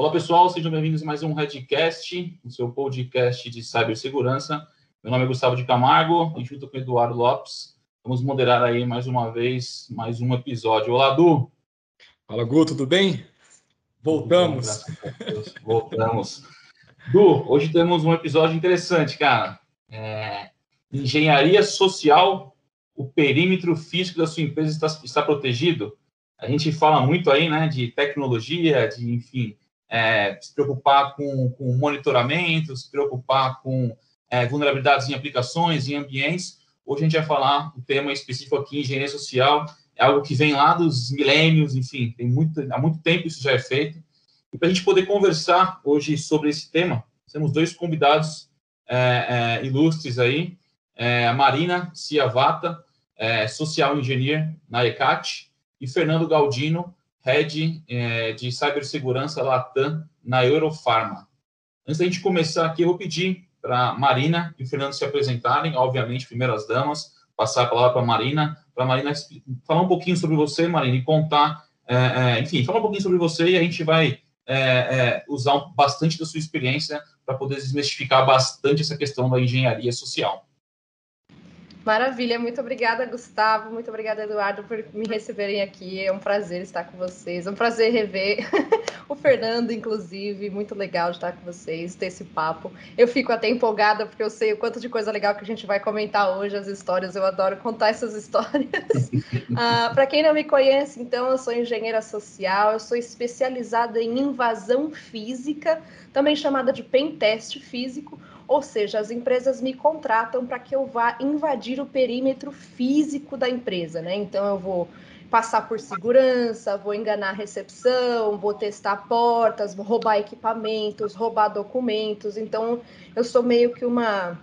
Olá, pessoal, sejam bem-vindos a mais um Redcast, o seu podcast de cibersegurança. Meu nome é Gustavo de Camargo e junto com o Eduardo Lopes, vamos moderar aí mais uma vez, mais um episódio. Olá, Du! Fala, Gu, tudo bem? Voltamos. Voltamos. Du, hoje temos um episódio interessante, cara. É, engenharia social, o perímetro físico da sua empresa está, está protegido? A gente fala muito aí, né, de tecnologia, de, enfim, é, se preocupar com, com monitoramento, se preocupar com é, vulnerabilidades em aplicações, em ambientes. Hoje a gente vai falar um tema específico aqui, engenharia social, é algo que vem lá dos milênios, enfim, tem muito, há muito tempo isso já é feito. E para a gente poder conversar hoje sobre esse tema, temos dois convidados é, é, ilustres aí, é, a Marina Ciavata, é, Social Engineer na ECAT, e Fernando Galdino, Head é, de Cibersegurança Latam na Eurofarma. Antes da gente começar aqui, eu vou pedir para Marina e o Fernando se apresentarem, obviamente, primeiras damas, passar a palavra para Marina, para Marina falar um pouquinho sobre você, Marina, e contar, é, é, enfim, falar um pouquinho sobre você e a gente vai é, é, usar bastante da sua experiência para poder desmistificar bastante essa questão da engenharia social. Maravilha, muito obrigada, Gustavo, muito obrigada, Eduardo, por me receberem aqui. É um prazer estar com vocês, é um prazer rever o Fernando, inclusive, muito legal estar com vocês, ter esse papo. Eu fico até empolgada porque eu sei o quanto de coisa legal que a gente vai comentar hoje, as histórias, eu adoro contar essas histórias. ah, Para quem não me conhece, então, eu sou engenheira social, eu sou especializada em invasão física, também chamada de pen teste físico ou seja, as empresas me contratam para que eu vá invadir o perímetro físico da empresa, né? Então eu vou passar por segurança, vou enganar a recepção, vou testar portas, vou roubar equipamentos, roubar documentos. Então eu sou meio que uma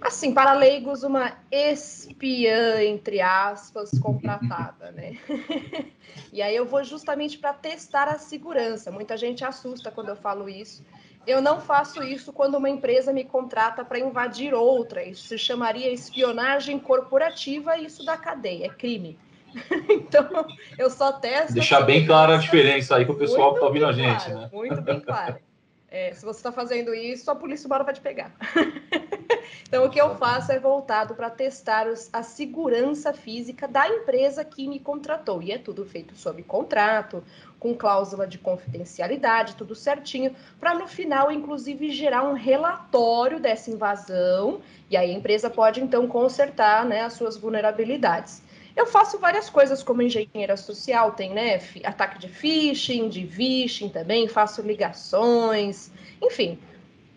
assim, para leigos, uma espiã, entre aspas, contratada, né? e aí eu vou justamente para testar a segurança. Muita gente assusta quando eu falo isso, eu não faço isso quando uma empresa me contrata para invadir outra. Isso se chamaria espionagem corporativa e isso da cadeia, é crime. então, eu só testo. Deixar bem clara a diferença aí para o pessoal que está ouvindo a gente, claro, né? Muito bem claro. É, se você está fazendo isso, a polícia uma vai te pegar. então, o que eu faço é voltado para testar os, a segurança física da empresa que me contratou. E é tudo feito sob contrato, com cláusula de confidencialidade, tudo certinho, para no final, inclusive, gerar um relatório dessa invasão. E aí a empresa pode, então, consertar né, as suas vulnerabilidades. Eu faço várias coisas como engenheira social, tem, né, ataque de phishing, de phishing também, faço ligações, enfim,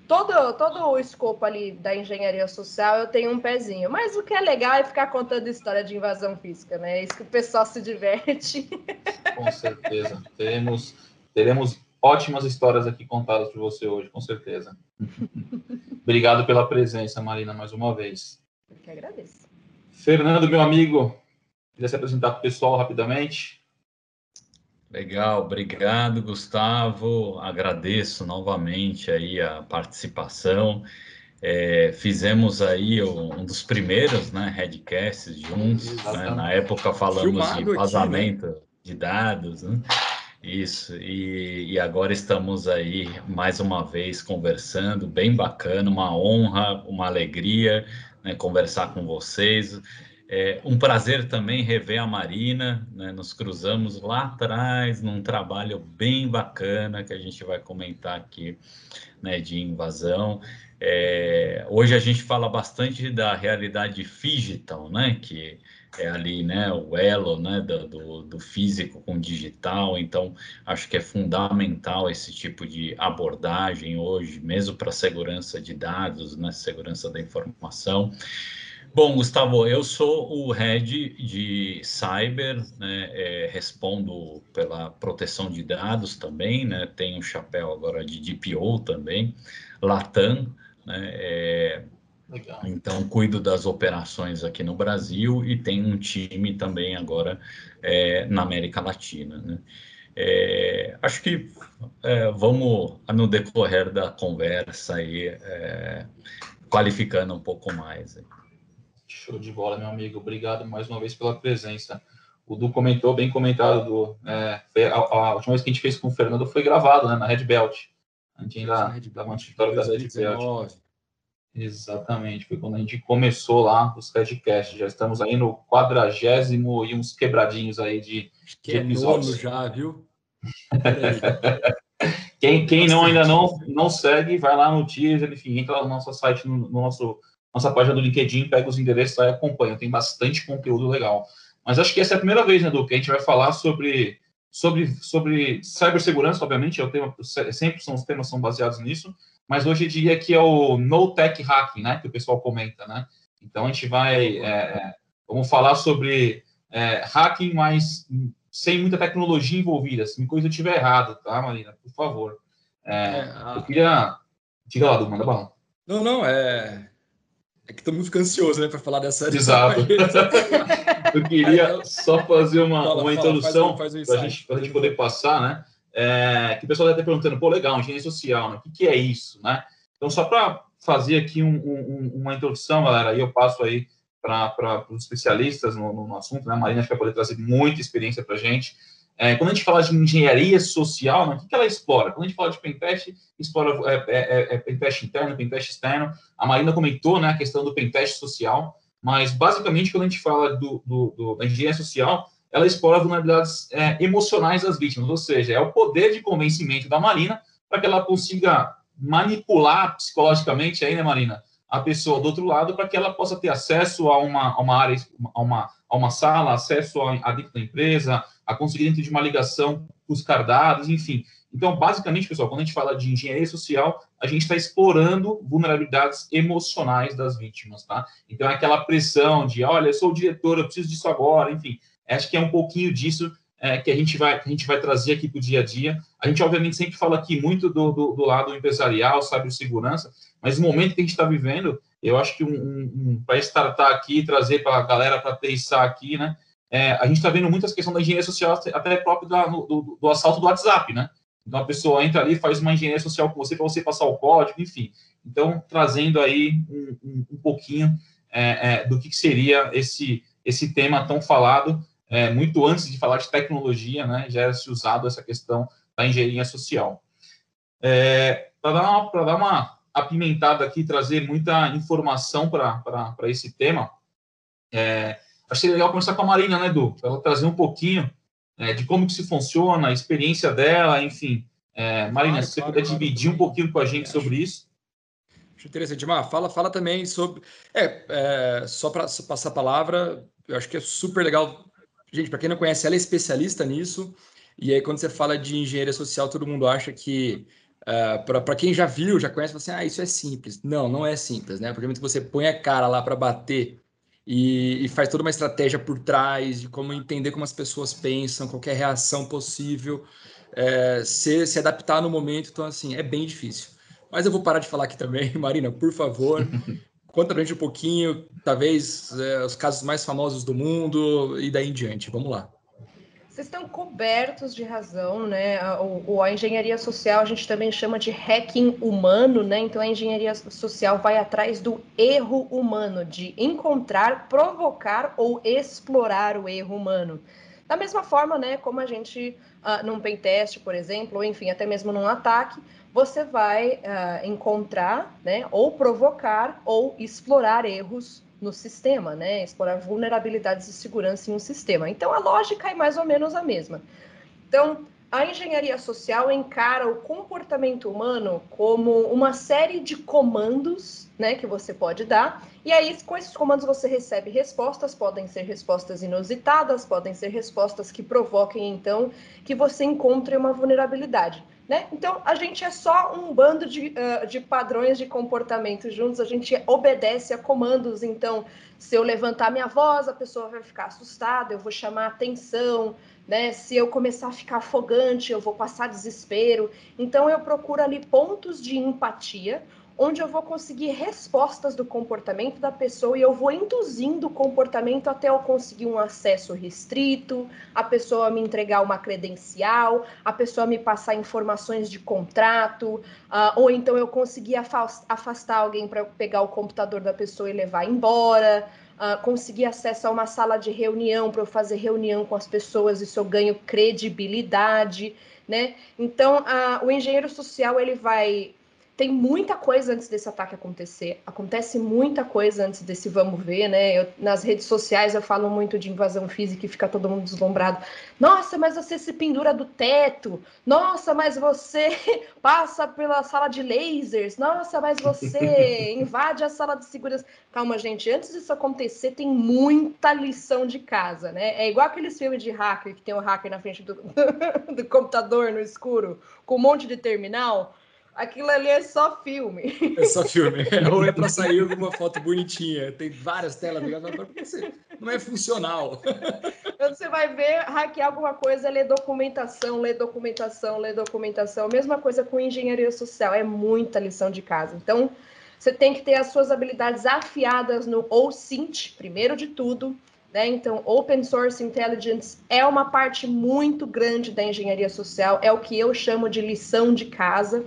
todo, todo o escopo ali da engenharia social eu tenho um pezinho. Mas o que é legal é ficar contando história de invasão física, né? É isso que o pessoal se diverte. Com certeza. teremos, teremos ótimas histórias aqui contadas por você hoje, com certeza. Obrigado pela presença, Marina, mais uma vez. Eu que agradeço. Fernando, meu amigo, Quiser se apresentar para o pessoal rapidamente? Legal, obrigado, Gustavo. Agradeço novamente aí a participação. É, fizemos aí um dos primeiros, né, headcasts juntos. Né? Na época falamos Filmado de vazamento aqui, né? de dados, né? Isso, e, e, agora estamos aí mais uma vez conversando, bem bacana, uma honra, uma alegria né, conversar com vocês. É um prazer também rever a Marina, né? nos cruzamos lá atrás num trabalho bem bacana que a gente vai comentar aqui, né, de invasão. É, hoje a gente fala bastante da realidade digital, né, que é ali, né, o elo, né, do, do físico com digital. Então, acho que é fundamental esse tipo de abordagem hoje, mesmo para segurança de dados, né, segurança da informação. Bom, Gustavo, eu sou o head de cyber, né, é, respondo pela proteção de dados também, né, tenho um chapéu agora de DPO também, Latam, né, é, então cuido das operações aqui no Brasil e tenho um time também agora é, na América Latina, né. É, acho que é, vamos, no decorrer da conversa, aí, é, qualificando um pouco mais. Show de bola, meu amigo. Obrigado mais uma vez pela presença. o Du comentou, bem comentado, do, é, a, a, última vez que a gente fez com o Fernando foi gravado, né, na Red Belt. A gente ainda estava no escritório da Red Belt. Exatamente, foi quando a gente começou lá os Redcast. Já estamos aí no quadragésimo e uns quebradinhos aí de, que de é episódios. já, viu? quem quem não, ainda não, não segue, vai lá no teaser, enfim, entra no nosso site, no, no nosso nossa página do LinkedIn, pega os endereços lá e acompanha. Tem bastante conteúdo legal. Mas acho que essa é a primeira vez, né, Du, que a gente vai falar sobre, sobre, sobre cibersegurança, obviamente, é o tema, sempre são os temas são baseados nisso, mas hoje diria que é o no-tech hacking, né, que o pessoal comenta, né? Então a gente vai, é, é, vamos falar sobre é, hacking, mas sem muita tecnologia envolvida. Se me coisa estiver errado, tá, Marina? Por favor. É, é, a... Eu queria... Diga lá, Du, manda bala. Não, não, é... É que todo mundo fica ansioso, né, para falar dessa. Exato. eu queria só fazer uma, fala, uma introdução para a gente, gente poder passar, né? É, que o pessoal está até perguntando, pô, legal, engenharia social, né? O que, que é isso, né? Então, só para fazer aqui um, um, uma introdução, galera, aí eu passo aí para os especialistas no, no, assunto, né? A Marina vai poder trazer muita experiência para a gente. É, quando a gente fala de engenharia social, né, o que, que ela explora? Quando a gente fala de pentest, explora é, é, é, é pentest interno, pentest externo. A Marina comentou né, a questão do pentest social, mas basicamente quando a gente fala do, do, do da engenharia social, ela explora vulnerabilidades é, emocionais das vítimas, ou seja, é o poder de convencimento da Marina para que ela consiga manipular psicologicamente aí, né, Marina, a pessoa do outro lado para que ela possa ter acesso a uma, a uma área, a uma, a uma sala, acesso a dentro da empresa, a conseguir dentro de uma ligação os cardados, enfim. Então, basicamente, pessoal, quando a gente fala de engenharia social, a gente está explorando vulnerabilidades emocionais das vítimas, tá? Então, é aquela pressão de, olha, eu sou o diretor, eu preciso disso agora, enfim. Acho que é um pouquinho disso é, que a gente vai a gente vai trazer aqui para o dia a dia. A gente, obviamente, sempre fala aqui muito do, do, do lado empresarial, cibersegurança, mas no momento que a gente está vivendo, eu acho que um, um, para startar aqui, trazer para a galera para aterrissar aqui, né? É, a gente está vendo muitas questões da engenharia social, até próprio da, do, do, assalto do WhatsApp, né? Então a pessoa entra ali, faz uma engenharia social com você para você passar o código, enfim. Então, trazendo aí um, um, um pouquinho é, é, do que seria esse, esse tema tão falado, é, muito antes de falar de tecnologia, né? Já era se usado essa questão da engenharia social. É, para dar, uma, dar uma apimentada aqui, trazer muita informação para esse tema, é, Achei legal começar com a Marina, né, Edu? Para ela trazer um pouquinho é, de como que se funciona, a experiência dela, enfim. É, Marina, claro, se você claro, puder claro, dividir um pouquinho com a gente sobre isso. Acho interessante. Mar, fala, fala também sobre. É, é só para passar a palavra, eu acho que é super legal. Gente, para quem não conhece, ela é especialista nisso. E aí, quando você fala de engenharia social, todo mundo acha que. Uh, é, para quem já viu, já conhece, assim, ah, isso é simples. Não, não é simples, né? Porque você põe a cara lá para bater e, e, faz toda uma estratégia por trás de como entender como as pessoas pensam, qualquer reação possível, é, se, se adaptar no momento. Então, assim, é bem difícil. Mas eu vou parar de falar aqui também. Marina, por favor, conta pra gente um pouquinho, talvez é, os casos mais famosos do mundo e daí em diante. Vamos lá. Vocês estão cobertos de razão, né? A, a, engenharia social a gente também chama de hacking humano, né? Então a engenharia social vai atrás do erro humano, de encontrar, provocar ou explorar o erro humano. Da mesma forma, né, como a gente, uh, num pentest, por exemplo, ou enfim, até mesmo num ataque, você vai uh, encontrar, né, ou provocar ou explorar erros no sistema, né? Explorar vulnerabilidades de segurança em um sistema. Então a lógica é mais ou menos a mesma. Então, a engenharia social encara o comportamento humano como uma série de comandos, né, que você pode dar. E aí, com esses comandos você recebe respostas, podem ser respostas inusitadas, podem ser respostas que provoquem então que você encontre uma vulnerabilidade. Né? Então, a gente é só um bando de, uh, de padrões de comportamento juntos, a gente obedece a comandos. Então, se eu levantar minha voz, a pessoa vai ficar assustada, eu vou chamar atenção. Né? Se eu começar a ficar afogante, eu vou passar desespero. Então, eu procuro ali pontos de empatia onde eu vou conseguir respostas do comportamento da pessoa e eu vou induzindo o comportamento até eu conseguir um acesso restrito, a pessoa me entregar uma credencial, a pessoa me passar informações de contrato, uh, ou então eu conseguir afastar alguém para pegar o computador da pessoa e levar embora. uh, conseguir acesso a uma sala de reunião para eu fazer reunião com as pessoas, isso eu ganho credibilidade, né? Então, uh, o engenheiro social ele vai tem muita coisa antes desse ataque acontecer. Acontece muita coisa antes desse vamos ver, né? Eu, nas redes sociais eu falo muito de invasão física e fica todo mundo deslumbrado. Nossa, mas você se pendura do teto. Nossa, mas você passa pela sala de lasers. Nossa, mas você invade a sala de segurança. Calma, gente. Antes disso acontecer, tem muita lição de casa, né? É igual aqueles filmes de hacker que tem o hacker na frente do, do computador no escuro com um monte de terminal Aquilo ali é só filme. É só filme. Ou é para sair alguma foto bonitinha. Tem várias telas ligadas, não é funcional. Quando você vai ver, hackear alguma coisa, ler documentação, ler documentação, ler documentação. Mesma coisa com engenharia social, é muita lição de casa. Então, você tem que ter as suas habilidades afiadas no OSINT, primeiro de tudo. Né? Então, Open Source Intelligence é uma parte muito grande da engenharia social, é o que eu chamo de lição de casa.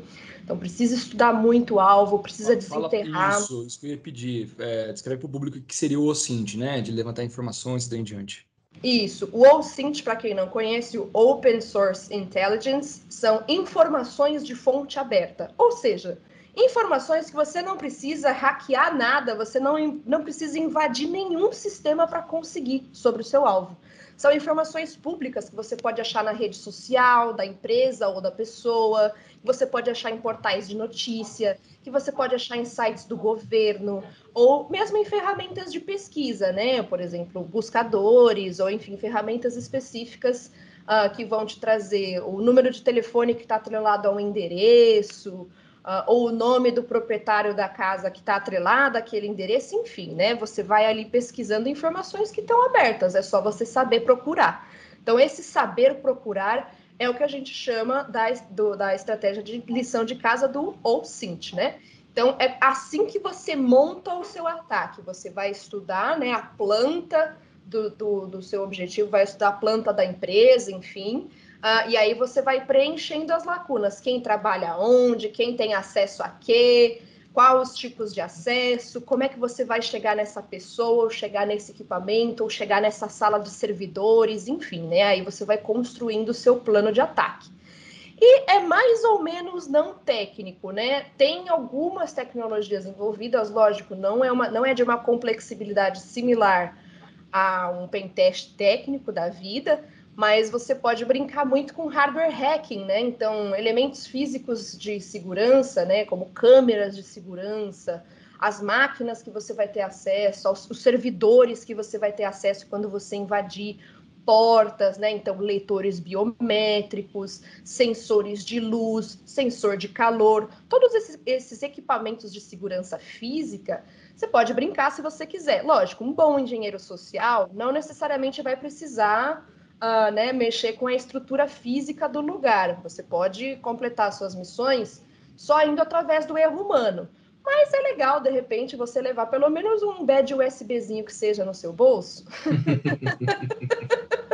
Então, precisa estudar muito o alvo, precisa desenterrar. Fala isso, isso que eu ia pedir. É, descreve para o público o que seria o OSINT, né? De levantar informações e daí em diante. Isso. O OSINT, para quem não conhece, o Open Source Intelligence, são informações de fonte aberta. Ou seja, informações que você não precisa hackear nada, você não, não precisa invadir nenhum sistema para conseguir sobre o seu alvo. São informações públicas que você pode achar na rede social da empresa ou da pessoa, que você pode achar em portais de notícia, que você pode achar em sites do governo, ou mesmo em ferramentas de pesquisa, né? Por exemplo, buscadores, ou enfim, ferramentas específicas uh, que vão te trazer o número de telefone que está atrelado a um endereço, uh, ou o nome do proprietário da casa que está atrelado àquele endereço, enfim, né? Você vai ali pesquisando informações que estão abertas, é só você saber procurar. Então, esse saber procurar é o que a gente chama da, do, da estratégia de lição de casa do OSINT, né? Então, é assim que você monta o seu ataque. Você vai estudar né, a planta do, do, do seu objetivo, vai estudar a planta da empresa, enfim, Uh, e aí você vai preenchendo as lacunas, quem trabalha onde, quem tem acesso a quê, quais os tipos de acesso, como é que você vai chegar nessa pessoa, ou chegar nesse equipamento, ou chegar nessa sala de servidores, enfim, né? Aí você vai construindo o seu plano de ataque. E é mais ou menos não técnico, né? Tem algumas tecnologias envolvidas, lógico, não é, uma, não é de uma complexibilidade similar a um pentest técnico da vida, mas você pode brincar muito com hardware hacking, né? Então, elementos físicos de segurança, né, como câmeras de segurança, as máquinas que você vai ter acesso, os servidores que você vai ter acesso quando você invadir portas, né? Então, leitores biométricos, sensores de luz, sensor de calor, todos esses, esses equipamentos de segurança física, você pode brincar se você quiser. Lógico, um bom engenheiro social não necessariamente vai precisar uh, né, mexer com a estrutura física do lugar. Você pode completar suas missões só indo através do erro humano. Mas é legal, de repente, você levar pelo menos um bad USBzinho que seja no seu bolso.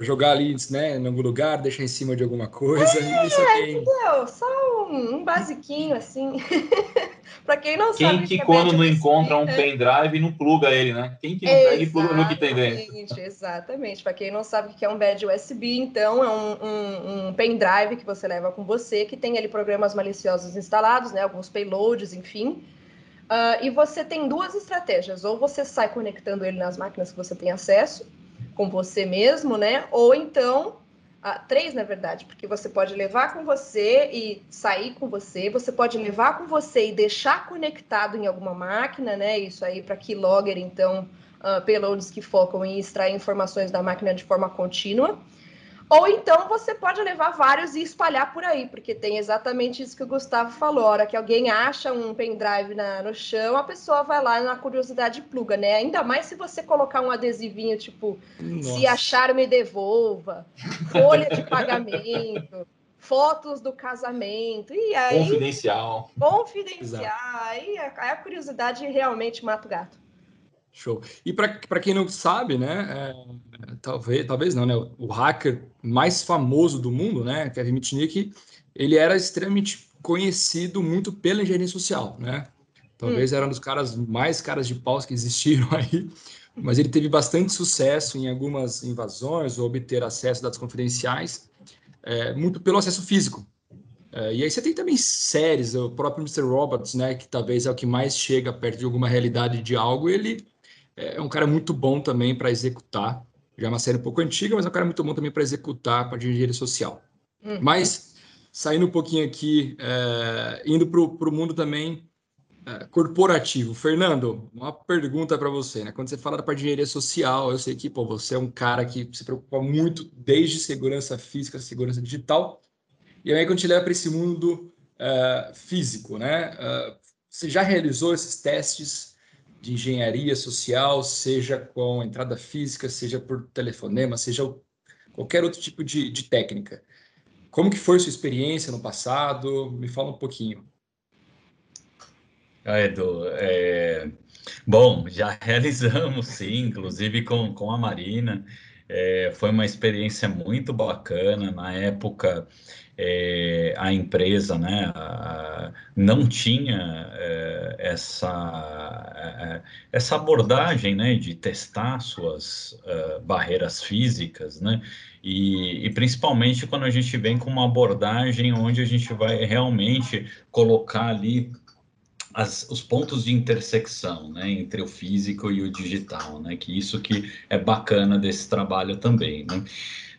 jogar ali né, em algum lugar, deixar em cima de alguma coisa. É, isso aqui... entendeu? Só um, um basiquinho assim. para quem não quem sabe. Que, que quando não encontra um pendrive não pluga ele, né? Quem que não pega e pluga no que tem dentro? Exatamente. Para quem não sabe o que é um bad USB, então é um, um, um, pendrive que você leva com você, que tem ali programas maliciosos instalados, né? Alguns payloads, enfim. Uh, e você tem duas estratégias. Ou você sai conectando ele nas máquinas que você tem acesso, com você mesmo, né? Ou então ah, três, na verdade, porque você pode levar com você e sair com você, você pode levar com você e deixar conectado em alguma máquina, né? Isso aí para keylogger, então, uh, payloads que focam em extrair informações da máquina de forma contínua. Ou então você pode levar vários e espalhar por aí, porque tem exatamente isso que o Gustavo falou. A hora que alguém acha um pendrive na, no chão, a pessoa vai lá na curiosidade pluga, né? Ainda mais se você colocar um adesivinho tipo, Nossa. se achar, me devolva, folha de pagamento. fotos do casamento, e aí... Confidencial. Confidencial, aí a, a curiosidade realmente mata o gato. Show. E para quem não sabe, né, é, talvez, talvez não, né, o hacker mais famoso do mundo, né, Kevin Mitnick, ele era extremamente conhecido muito pela engenharia social, né? Talvez hum. era um dos caras mais caras de paus que existiram aí, mas ele teve bastante sucesso em algumas invasões ou obter acesso a dados confidenciais, é, muito pelo acesso físico. É, e aí você tem também séries, o próprio Mr. Robots, né, que talvez é o que mais chega perto de alguma realidade de algo, ele é um cara muito bom também para executar. Já é uma série um pouco antiga, mas é um cara muito bom também para executar para engenharia social. Uhum. Mas, saindo um pouquinho aqui, é, indo para o mundo também é, corporativo. Fernando, uma pergunta para você. Né? Quando você fala da parte de engenharia social, eu sei que pô, você é um cara que se preocupa muito desde segurança física, segurança digital. E aí, quando te leva para esse mundo uh, físico, né? Uh, você já realizou esses testes de engenharia social, seja com entrada física, seja por telefonema, seja qualquer outro tipo de, de técnica. Como que foi sua experiência no passado? Me fala um pouquinho. Ah, Edu, é... bom, já realizamos sim, inclusive com, com a Marina. É, foi uma experiência muito bacana. Na época, é, a empresa né, a, não tinha é, essa, é, essa abordagem né, de testar suas uh, barreiras físicas, né, e, e, principalmente quando a gente vem com uma abordagem onde a gente vai realmente colocar ali as, os pontos de intersecção né, entre o físico e o digital, né, que isso que é bacana desse trabalho também. Né?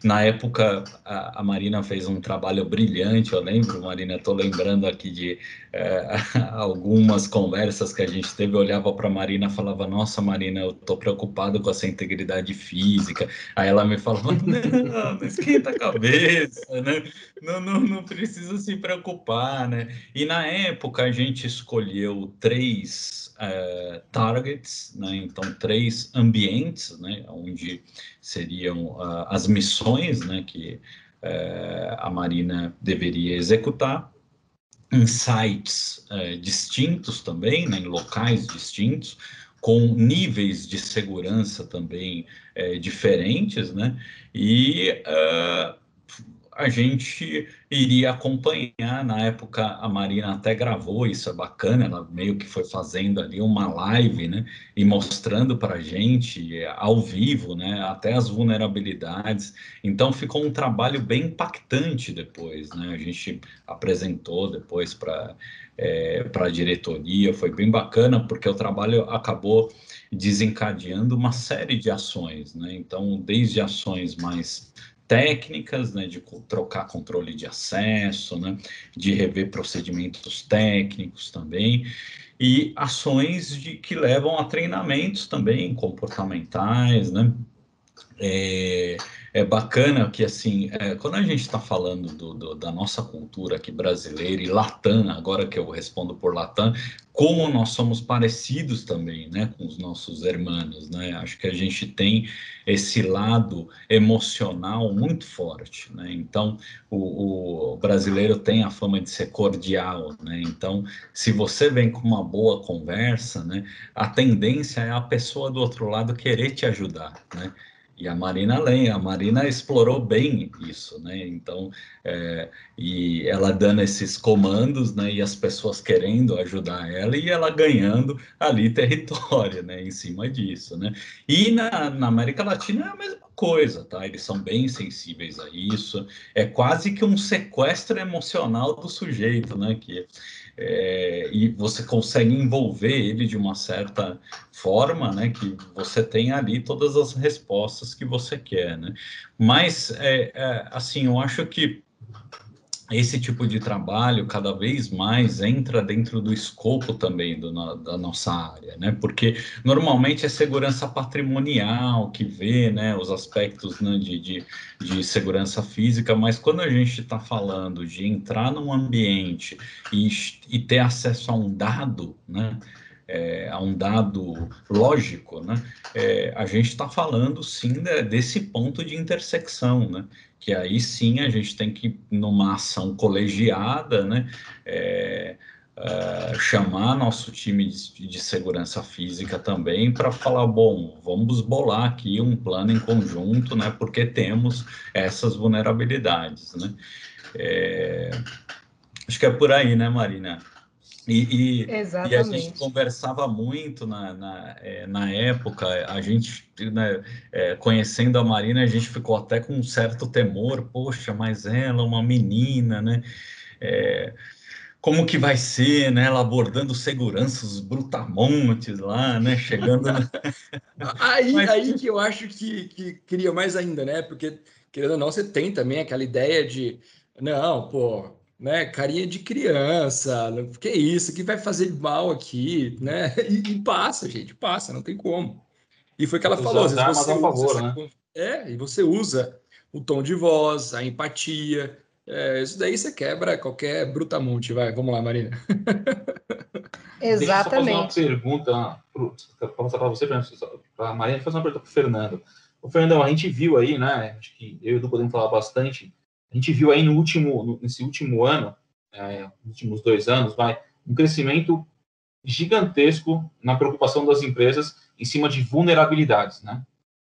Na época, a, a, Marina fez um trabalho brilhante, eu lembro, Marina, estou lembrando aqui de é, algumas conversas que a gente teve, eu olhava para a Marina e falava, nossa, Marina, eu estou preocupado com essa integridade física. Aí ela me falava, não, não esquenta a cabeça, né? não, não, não precisa se preocupar, né? E na época a gente escolheu três uh, targets, né? então três ambientes, né? onde seriam uh, as missões né? que uh, a Marina deveria executar, em sites distintos também, né? em locais distintos, com níveis de segurança também diferentes, né? E uh, a gente iria acompanhar. Na época, a Marina até gravou, isso é bacana, ela meio que foi fazendo ali uma live, né? E mostrando para a gente ao vivo, né? Até as vulnerabilidades. Então, ficou um trabalho bem impactante depois, né? A gente apresentou depois para é, para a diretoria, foi bem bacana, porque o trabalho acabou desencadeando uma série de ações, né? Então, desde ações mais técnicas, né, de trocar controle de acesso, né, de rever procedimentos técnicos também, e ações de, que levam a treinamentos também comportamentais, né, é, é bacana que, assim, é, quando a gente está falando do, do, da nossa cultura aqui brasileira e Latam, agora que eu respondo por Latam, como nós somos parecidos também, né, com os nossos irmãos, né? Acho que a gente tem esse lado emocional muito forte, né? Então, o, o brasileiro tem a fama de ser cordial, né? Então, se você vem com uma boa conversa, né, a tendência é a pessoa do outro lado querer te ajudar, né? E a Marina além, a Marina explorou bem isso, né? Então, é, e ela dando esses comandos, né? E as pessoas querendo ajudar ela e ela ganhando ali território, né? Em cima disso, né? E na, na América Latina é a mesma coisa, tá? Eles são bem sensíveis a isso. É quase que um sequestro emocional do sujeito, né? Que é, e você consegue envolver ele de uma certa forma, né, que você tem ali todas as respostas que você quer, né? Mas, é, é, assim, eu acho que esse tipo de trabalho cada vez mais entra dentro do escopo também do, da nossa área, né? Porque normalmente é segurança patrimonial que vê, né, os aspectos né, de, de, de segurança física, mas quando a gente está falando de entrar num ambiente e, e ter acesso a um dado, né? É, a um dado lógico, né? É, a gente está falando sim de, desse ponto de intersecção, né? Que aí sim a gente tem que, numa ação colegiada, né, é, é, chamar nosso time de, de segurança física também para falar, bom, vamos bolar aqui um plano em conjunto, né, porque temos essas vulnerabilidades, né. É, Acho que é por aí, né, Marina? E, e, e, a gente conversava muito na, na, é, na época, a gente, né, é, conhecendo a Marina, a gente ficou até com um certo temor, poxa, mas ela, uma menina, né? É, como que vai ser, né? Ela abordando seguranças brutamontes lá, né? Chegando. aí, mas... aí que eu acho que, que cria mais ainda, né? Porque, querendo ou não, você tem também aquela ideia de, não, pô né? Carinha de criança, que isso, que vai fazer mal aqui, né? E, e, passa, gente, passa, não tem como. E foi o que ela falou, às vezes você usa, favor, né? é, e você usa o tom de voz, a empatia, é, isso daí você quebra qualquer brutamonte, vai, vamos lá, Marina. Exatamente. Deixa eu fazer uma pergunta para passar para você, para a Marina, fazer uma pergunta para o Fernando. O Fernando, a gente viu aí, né? Acho que eu e o Edu podemos falar bastante a gente viu aí no último, nesse último ano, é, últimos dois anos, vai, um crescimento gigantesco na preocupação das empresas em cima de vulnerabilidades, né?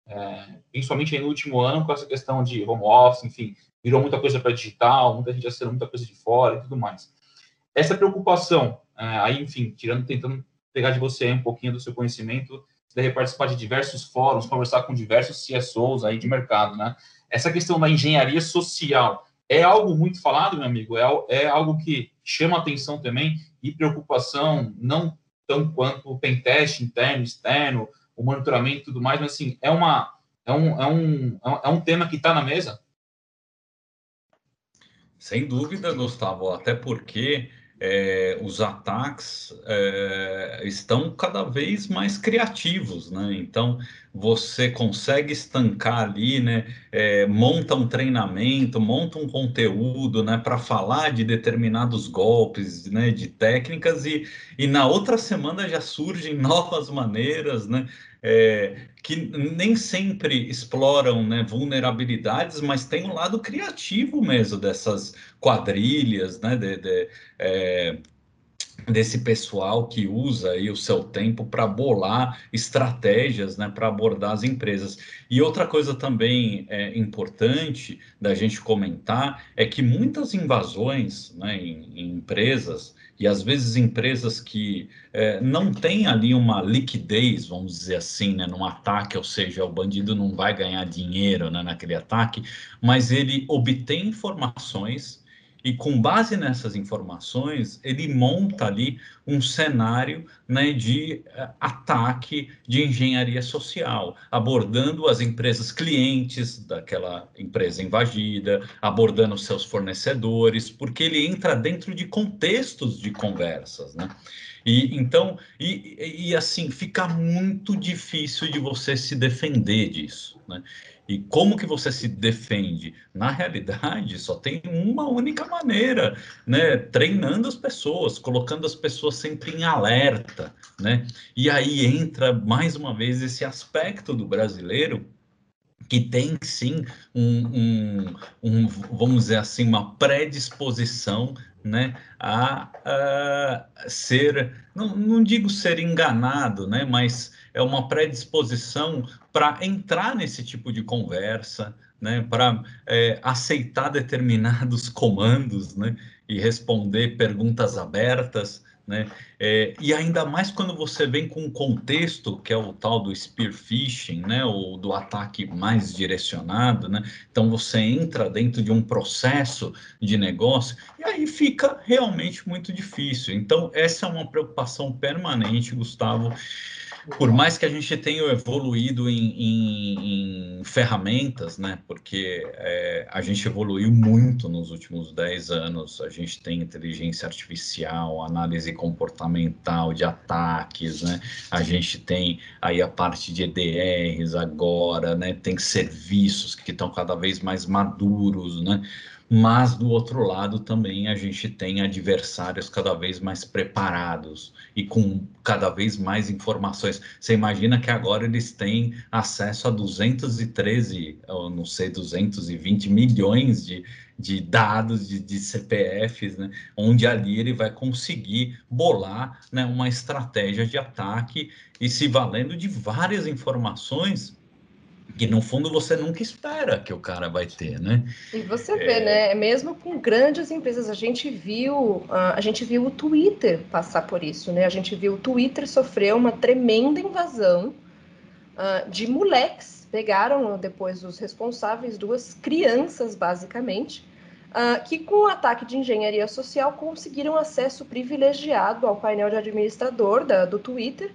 É, principalmente no último ano, com essa questão de home office, enfim, virou muita coisa para digital, muita gente assinou muita coisa de fora e tudo mais. Essa preocupação, é, aí, enfim, tirando, tentando pegar de você um pouquinho do seu conhecimento, você deve participar de diversos fóruns, conversar com diversos CSOs aí de mercado, né? Essa questão da engenharia social é algo muito falado, meu amigo, é, é algo que chama atenção também e preocupação, não tão quanto o pentest interno, externo, o monitoramento e tudo mais, mas assim, é, uma, é, um, é, um, é um tema que está na mesa? Sem dúvida, Gustavo, até porque é, os ataques é, estão cada vez mais criativos, né? Então você consegue estancar ali, né? É, monta um treinamento, monta um conteúdo, né? Para falar de determinados golpes, né? De técnicas e, e na outra semana já surgem novas maneiras, né? É, que nem sempre exploram né, vulnerabilidades, mas tem um lado criativo mesmo dessas quadrilhas, né, de, de, é, desse pessoal que usa aí o seu tempo para bolar estratégias, né, para abordar as empresas. E outra coisa também é importante da gente comentar é que muitas invasões né, em, em empresas e às vezes empresas que é, não têm ali uma liquidez, vamos dizer assim, né, num ataque, ou seja, o bandido não vai ganhar dinheiro né, naquele ataque, mas ele obtém informações e com base nessas informações ele monta ali um cenário né, de uh, ataque de engenharia social, abordando as empresas clientes daquela empresa invadida, abordando seus fornecedores, porque ele entra dentro de contextos de conversas, né? E então, e, e assim, fica muito difícil de você se defender disso, né? E como que você se defende? Na realidade, só tem uma única maneira, né? Treinando as pessoas, colocando as pessoas sempre em alerta, né? E aí entra mais uma vez esse aspecto do brasileiro que tem sim um, um, um, vamos dizer assim, uma predisposição né, a, a ser, não, não digo ser enganado, né, mas é uma predisposição para entrar nesse tipo de conversa, né, para é, aceitar determinados comandos né, e responder perguntas abertas. Né? É, e ainda mais quando você vem com um contexto que é o tal do spear phishing, né? ou do ataque mais direcionado, né? então você entra dentro de um processo de negócio e aí fica realmente muito difícil. Então, essa é uma preocupação permanente, Gustavo, por mais que a gente tenha evoluído em, em, em ferramentas, né? Porque é, a gente evoluiu muito nos últimos 10 anos. A gente tem inteligência artificial, análise comportamental de ataques, né? A gente tem aí a parte de EDRs agora, né? Tem serviços que estão cada vez mais maduros, né? Mas do outro lado também a gente tem adversários cada vez mais preparados e com cada vez mais informações. Você imagina que agora eles têm acesso a 213, ou não sei, 220 milhões de, de dados de, de CPFs, né? onde ali ele vai conseguir bolar né, uma estratégia de ataque e se valendo de várias informações que no fundo você nunca espera que o cara vai ter, né? E você vê, é... né? Mesmo com grandes empresas, a gente viu, a gente viu o Twitter passar por isso, né? A gente viu o Twitter sofrer uma tremenda invasão uh, de moleques. Pegaram depois os responsáveis, duas crianças, basicamente, uh, que com o ataque de engenharia social conseguiram acesso privilegiado ao painel de administrador da, do Twitter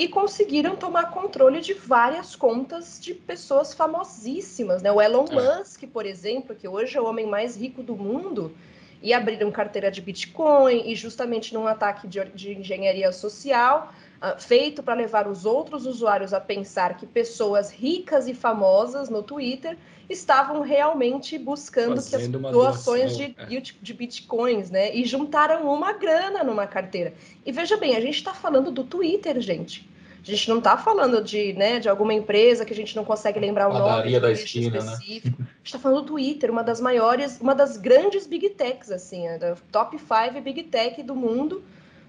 e conseguiram tomar controle de várias contas de pessoas famosíssimas, né? O Elon é. Musk, por exemplo, que hoje é o homem mais rico do mundo, e abriram carteira de Bitcoin, e justamente num ataque de, de engenharia social, uh, feito para levar os outros usuários a pensar que pessoas ricas e famosas no Twitter estavam realmente buscando que as doações de, é. de bitcoins, né? E juntaram uma grana numa carteira. E veja bem, a gente está falando do Twitter, gente. A gente não está falando de, né, de alguma empresa que a gente não consegue lembrar o Padaria nome da esquina, né? específico. Né? A gente está falando do Twitter, uma das maiores, uma das grandes big techs, assim, da top 5 big tech do mundo.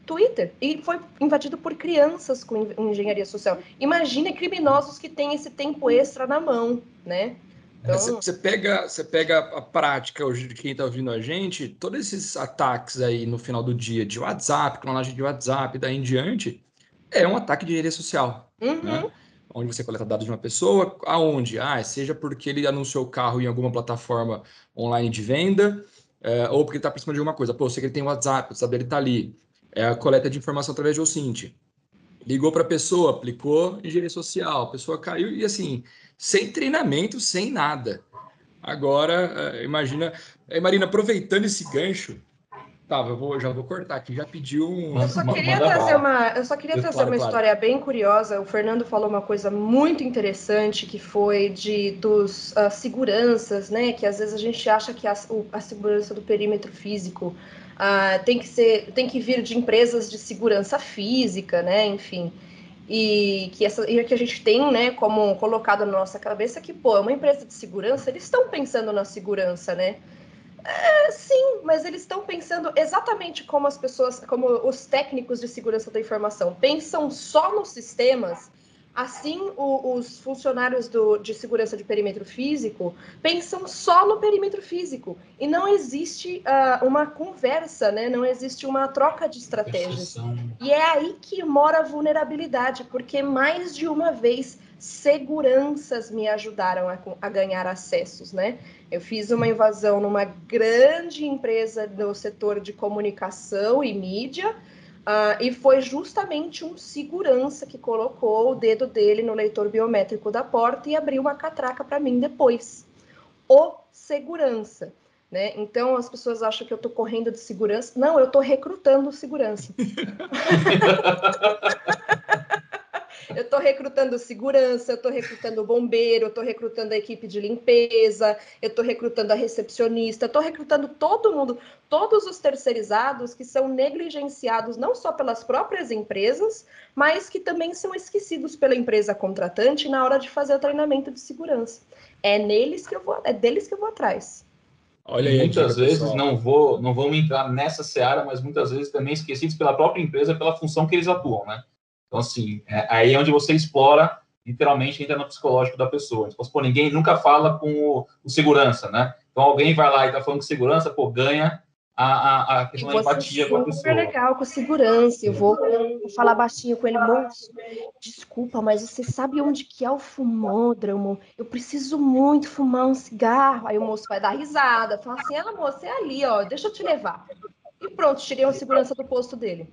Twitter e foi invadido por crianças com engenharia social. Imagine criminosos que têm esse tempo extra na mão, né? Então... Você, pega, você pega a prática hoje de quem está ouvindo a gente, todos esses ataques aí no final do dia de WhatsApp, clonagem de WhatsApp, daí em diante, é um ataque de engenharia social, uhum. né? Onde você coleta dados de uma pessoa, aonde? Ah, seja porque ele anunciou o carro em alguma plataforma online de venda, é, ou porque ele está por cima de alguma coisa. Pô, eu sei que ele tem WhatsApp, o WhatsApp dele está ali. É a coleta de informação através de OSINT. Ligou para a pessoa, aplicou engenharia social, a pessoa caiu e assim, sem treinamento, sem nada. Agora, é, imagina, Marina, aproveitando esse gancho, Tá, eu vou, já vou cortar aqui, já pediu um. Eu só queria trazer uma, eu só queria trazer claro, uma claro. história bem curiosa. O Fernando falou uma coisa muito interessante que foi de dos uh, seguranças, né? Que às vezes a gente acha que a, a segurança do perímetro físico uh, tem que ser, tem que vir de empresas de segurança física, né? Enfim. E que, essa, e que a gente tem, né, como colocado na nossa cabeça que, pô, é uma empresa de segurança, eles estão pensando na segurança, né? É, sim, mas eles estão pensando exatamente como as pessoas, como os técnicos de segurança da informação pensam só nos sistemas. Assim, o, os funcionários do, de segurança de perímetro físico pensam só no perímetro físico e não existe uh, uma conversa, né? Não existe uma troca de estratégias. E é aí que mora a vulnerabilidade, porque mais de uma vez seguranças me ajudaram a, a, ganhar acessos, né? Eu fiz uma invasão numa grande empresa do setor de comunicação e mídia, uh, e foi justamente um segurança que colocou o dedo dele no leitor biométrico da porta e abriu uma catraca para mim depois. O segurança. Né? Então as pessoas acham que eu estou correndo de segurança. Não, eu estou recrutando segurança. Eu estou recrutando segurança, eu estou recrutando bombeiro, eu estou recrutando a equipe de limpeza, eu estou recrutando a recepcionista, estou recrutando todo mundo, todos os terceirizados que são negligenciados não só pelas próprias empresas, mas que também são esquecidos pela empresa contratante na hora de fazer o treinamento de segurança. É neles que eu vou, é deles que eu vou atrás. Olha aí, muitas vezes pessoal. não vou, não vamos entrar nessa seara, mas muitas vezes também esquecidos pela própria empresa pela função que eles atuam, né? Então, assim, é, aí é onde você explora, literalmente, entra no psicológico da pessoa. Então, pô, ninguém nunca fala com o, o, segurança, né? Então, alguém vai lá e tá falando com segurança, pô, ganha a, a, a questão da empatia com a pessoa. super legal com segurança. Eu vou, vou falar baixinho com ele, moço. Desculpa, mas você sabe onde que é o fumódromo? Eu preciso muito fumar um cigarro. Aí o moço vai dar risada, fala assim: ah, moça, é ali, ó, deixa eu te levar. E pronto, tirei a segurança do posto dele.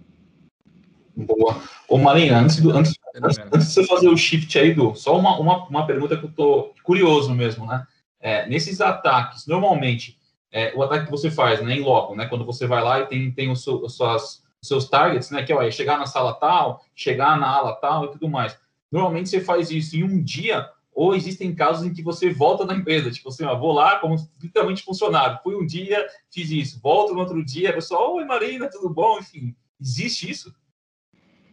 Boa. Ô, Marina, antes, do, antes, antes, antes, de você fazer o shift aí, do só uma, uma, uma pergunta que eu tô curioso mesmo, né? É, nesses ataques, normalmente, é, o ataque que você faz, né, em loco, né, quando você vai lá e tem, tem os, seus, suas, os seus targets, né, que ó, é chegar na sala tal, chegar na ala tal e tudo mais. Normalmente você faz isso em um dia, ou existem casos em que você volta na empresa, tipo assim, ó, vou lá como literalmente funcionário, fui um dia, fiz isso, volto no outro dia, pessoal, oi Marina, tudo bom? Enfim, existe isso?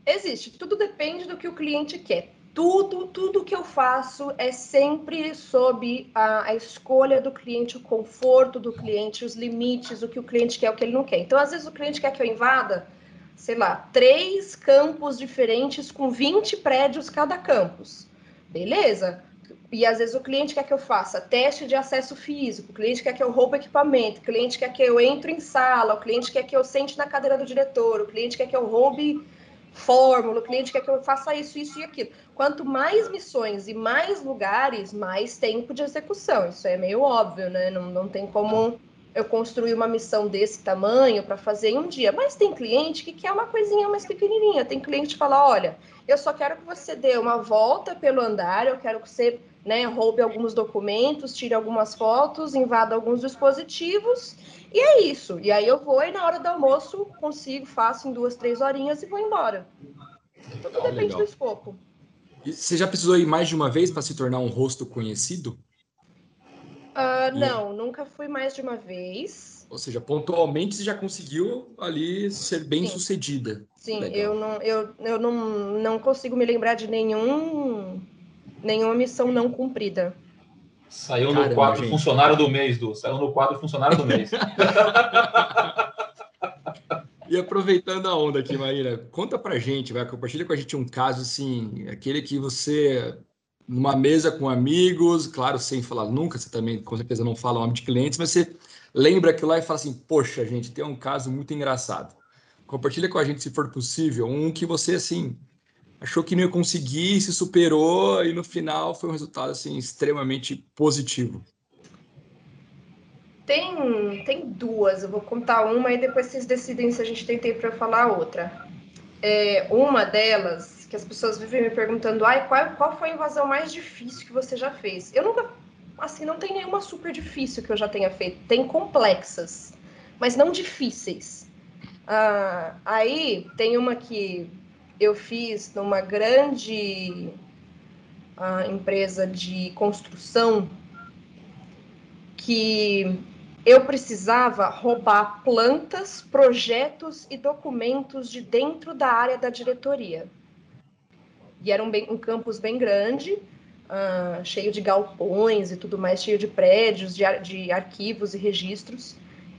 Existe, tudo depende do que o cliente quer. Tudo, tudo que eu faço é sempre sob a, a, escolha do cliente, o conforto do cliente, os limites, o que o cliente quer, o que ele não quer. Então, às vezes, o cliente quer que eu invada, sei lá, três campos diferentes com 20 prédios cada campus. Beleza? e às vezes o cliente quer que eu faça teste de acesso físico, o cliente quer que eu roupe equipamento, o cliente quer que eu entre em sala, o cliente quer que eu sente na cadeira do diretor, o cliente quer que eu roube fórmula, o cliente quer que eu faça isso, isso e aquilo. Quanto mais missões e mais lugares, mais tempo de execução. Isso é meio óbvio, né? Não, não tem como eu construir uma missão desse tamanho para fazer em um dia. Mas tem cliente que quer uma coisinha mais pequenininha. Tem cliente que fala, olha, eu só quero que você dê uma volta pelo andar, eu quero que você né, roube alguns documentos, tire algumas fotos, invada alguns dispositivos, e é isso. E aí eu vou e na hora do almoço consigo, faço em duas, três horinhas e vou embora. Tudo legal, depende legal. do escopo. E você já precisou ir mais de uma vez para se tornar um rosto conhecido? Uh, não, nunca fui mais de uma vez. Ou seja, pontualmente você já conseguiu ali ser bem Sim. sucedida. Sim, eu, não, eu, eu não, não consigo me lembrar de nenhum nenhuma missão não cumprida. Saiu Caramba, no quadro gente. funcionário do mês, Du. Saiu no quadro funcionário do mês. e aproveitando a onda aqui, Marina, conta pra gente, vai, compartilha com a gente um caso assim, aquele que você, numa mesa com amigos, claro, sem falar nunca, você também com certeza não fala o nome de clientes, mas você lembra aquilo lá e fala assim, poxa, gente, tem um caso muito engraçado. Compartilha com a gente, se for possível, um que você, assim, achou que não ia conseguir, se superou e no final foi um resultado assim extremamente positivo. Tem, tem duas, eu vou contar uma e depois vocês decidem se a gente tem tempo para falar outra. É, uma delas, que as pessoas vivem me perguntando, ai, qual, qual foi a invasão mais difícil que você já fez? Eu nunca, assim, não tem nenhuma super difícil que eu já tenha feito. Tem complexas, mas não difíceis. Ah, aí tem uma que eu fiz numa grande uh, empresa de construção que eu precisava roubar plantas, projetos e documentos de dentro da área da diretoria. E era um, bem, um campus bem grande, uh, cheio de galpões e tudo mais, cheio de prédios, de, de arquivos e registros.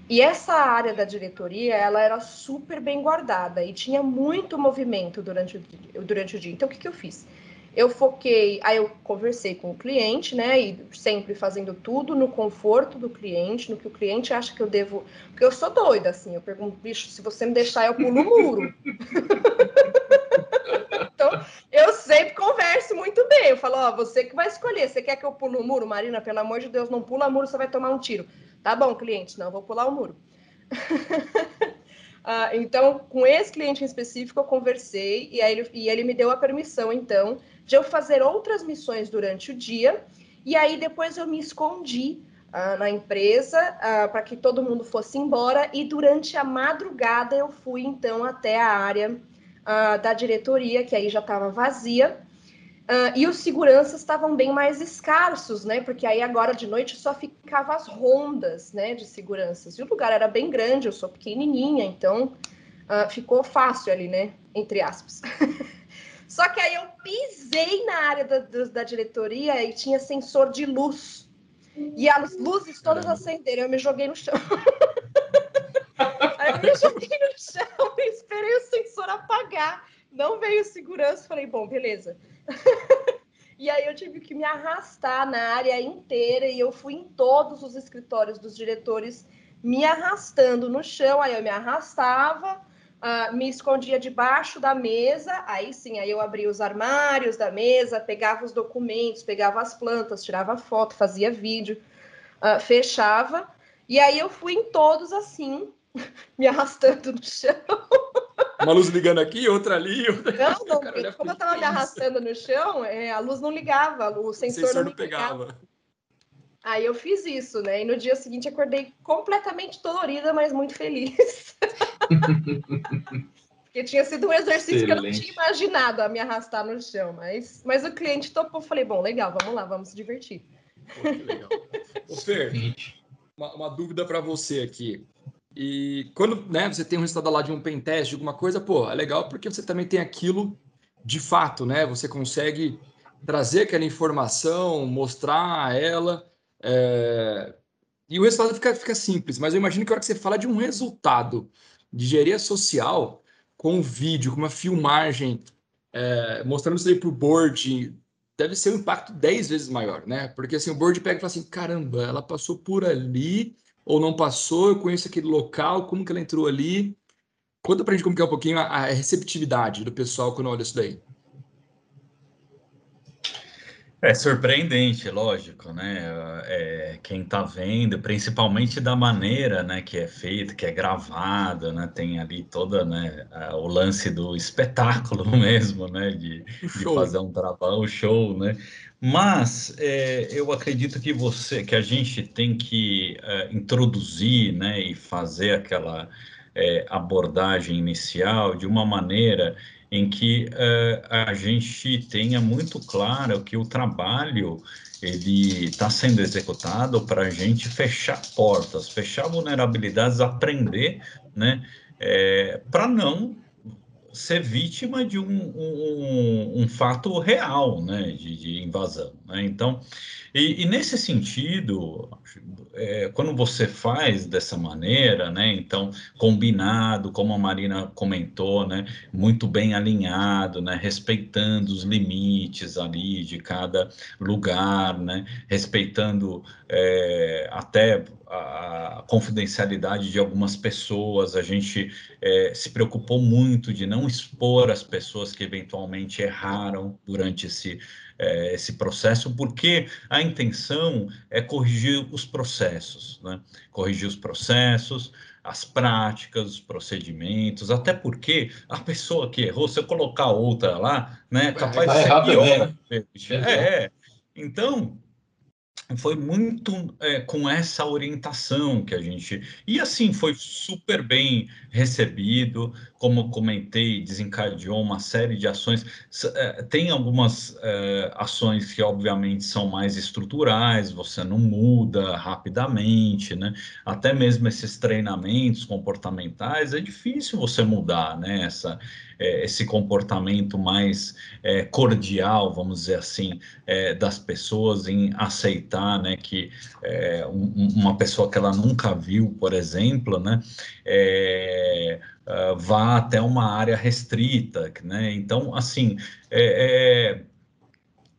E essa área da diretoria, ela era super bem guardada e tinha muito movimento durante o, durante o dia. Então, o que, que eu fiz? Eu foquei, aí eu conversei com o cliente, né? E sempre fazendo tudo no conforto do cliente, no que o cliente acha que eu devo. Porque eu sou doida, assim. Eu pergunto, bicho, se você me deixar, eu pulo o muro. então, eu sempre converso muito bem. Eu falo, ó, você que vai escolher. Você quer que eu pulo o muro? Marina, pelo amor de Deus, não pula muro, você vai tomar um tiro. Tá bom, cliente, não vou pular o muro. ah, então, com esse cliente em específico, eu conversei e, aí ele, e ele me deu a permissão, então, de eu fazer outras missões durante o dia. E aí, depois, eu me escondi ah, na empresa ah, para que todo mundo fosse embora. E durante a madrugada, eu fui, então, até a área ah, da diretoria, que aí já estava vazia. Uh, e os seguranças estavam bem mais escassos, né? Porque aí agora de noite só ficava as rondas, né, de seguranças. E o lugar era bem grande, eu sou pequenininha, então uh, ficou fácil ali, né? Entre aspas. só que aí eu pisei na área da, da diretoria e tinha sensor de luz. E as luzes todas acenderam, eu me joguei no chão. aí eu me joguei no chão e esperei o sensor apagar. Não veio segurança, falei, bom, beleza e aí eu tive que me arrastar na área inteira e eu fui em todos os escritórios dos diretores me arrastando no chão. Aí eu me arrastava, uh, me escondia debaixo da mesa. Aí sim, aí eu abria os armários da mesa, pegava os documentos, pegava as plantas, tirava foto, fazia vídeo, uh, fechava. E aí eu fui em todos assim, me arrastando no chão. Uma luz ligando aqui, outra ali. Outra... Não, não, Cara, como eu estava me arrastando no chão, é, a luz não ligava, o sensor, o sensor não, não pegava. Aí eu fiz isso, né? E no dia seguinte acordei completamente dolorida, mas muito feliz. Porque tinha sido um exercício Excelente. que eu não tinha imaginado a me arrastar no chão. Mas, mas o cliente topou. Falei, bom, legal, vamos lá, vamos se divertir. Pô, que legal. Ô, Fer, uma, uma dúvida para você aqui. E quando né, você tem um resultado lá de um pen test, de alguma coisa, pô, é legal porque você também tem aquilo de fato, né? Você consegue trazer aquela informação, mostrar ela. É... E o resultado fica, fica simples, mas eu imagino que a hora que você fala de um resultado de engenharia social, com um vídeo, com uma filmagem, é... mostrando isso aí para o board, deve ser um impacto 10 vezes maior, né? Porque assim, o board pega e fala assim: caramba, ela passou por ali ou não passou, eu conheço aquele local, como que ela entrou ali. Conta pra gente como que é um pouquinho a, a receptividade do pessoal quando olha isso daí. É surpreendente, lógico, né? É, quem está vendo, principalmente da maneira, né, que é feito, que é gravado, né? Tem ali toda, né, o lance do espetáculo mesmo, né? De, de fazer um trabalho, um show, né? Mas é, eu acredito que você, que a gente tem que é, introduzir, né, e fazer aquela é, abordagem inicial de uma maneira em que uh, a gente tenha muito claro que o trabalho ele está sendo executado para a gente fechar portas, fechar vulnerabilidades, aprender, né, é, para não ser vítima de um, um, um fato real, né, de, de invasão. Né? Então, e, e, nesse sentido, é, quando você faz dessa maneira, né, então combinado, como a Marina comentou, né, muito bem alinhado, né, respeitando os limites ali de cada lugar, né, respeitando é, até a, confidencialidade de algumas pessoas, a gente é, se preocupou muito de não expor as pessoas que eventualmente erraram durante esse, é, esse processo, porque a intenção é corrigir os processos, né? corrigir os processos, as práticas, os procedimentos, até porque a pessoa que errou, se eu colocar outra lá, né, capaz de ser pior. Né? É, é. Então, foi muito é, com essa orientação que a gente. E assim, foi super bem recebido, como comentei, desencadeou uma série de ações. É, tem algumas é, ações que, obviamente, são mais estruturais, você não muda rapidamente, né? Até mesmo esses treinamentos comportamentais, é difícil você mudar, né? Essa, é, esse comportamento mais é, cordial, vamos dizer assim, é, das pessoas em aceitar, né, que é, um, uma pessoa que ela nunca viu, por exemplo, né, uh, vá até uma área restrita, né? Então, assim, é, é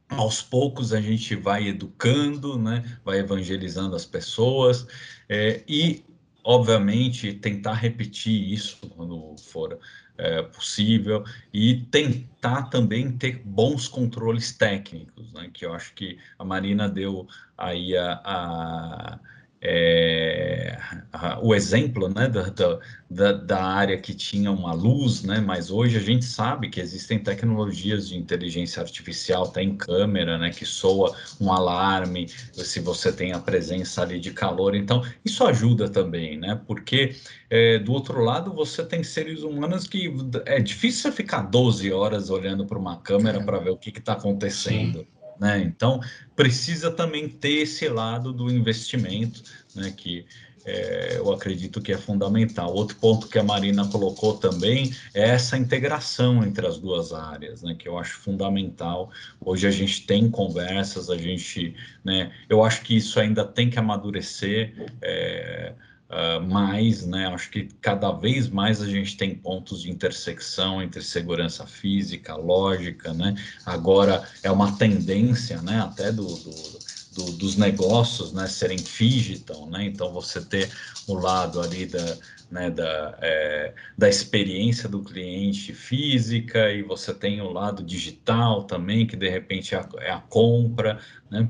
aos poucos a gente vai educando, né? Vai evangelizando as pessoas é, e, obviamente, tentar repetir isso quando for é, possível e tentar também ter bons controles técnicos, né? Que eu acho que a Marina deu aí a, a é, o exemplo né, da, da, da, área que tinha uma luz, né, mas hoje a gente sabe que existem tecnologias de inteligência artificial, tem câmera né, que soa um alarme se você tem a presença ali de calor, então isso ajuda também, né, porque é, do outro lado você tem seres humanos que é difícil ficar 12 horas olhando para uma câmera para ver o que está acontecendo. Sim. Né? Então, precisa também ter esse lado do investimento, né? que é, eu acredito que é fundamental. Outro ponto que a Marina colocou também é essa integração entre as duas áreas, né, que eu acho fundamental. Hoje a gente tem conversas, a gente, né, eu acho que isso ainda tem que amadurecer. É, uh, mais, né? Acho que cada vez mais a gente tem pontos de intersecção entre segurança física, lógica, né? Agora é uma tendência, né? Até do, do, do dos negócios, né? Serem digital, né? Então você ter o lado ali da né, da, é, da experiência do cliente física e você tem o lado digital também, que de repente é a, é a compra, né?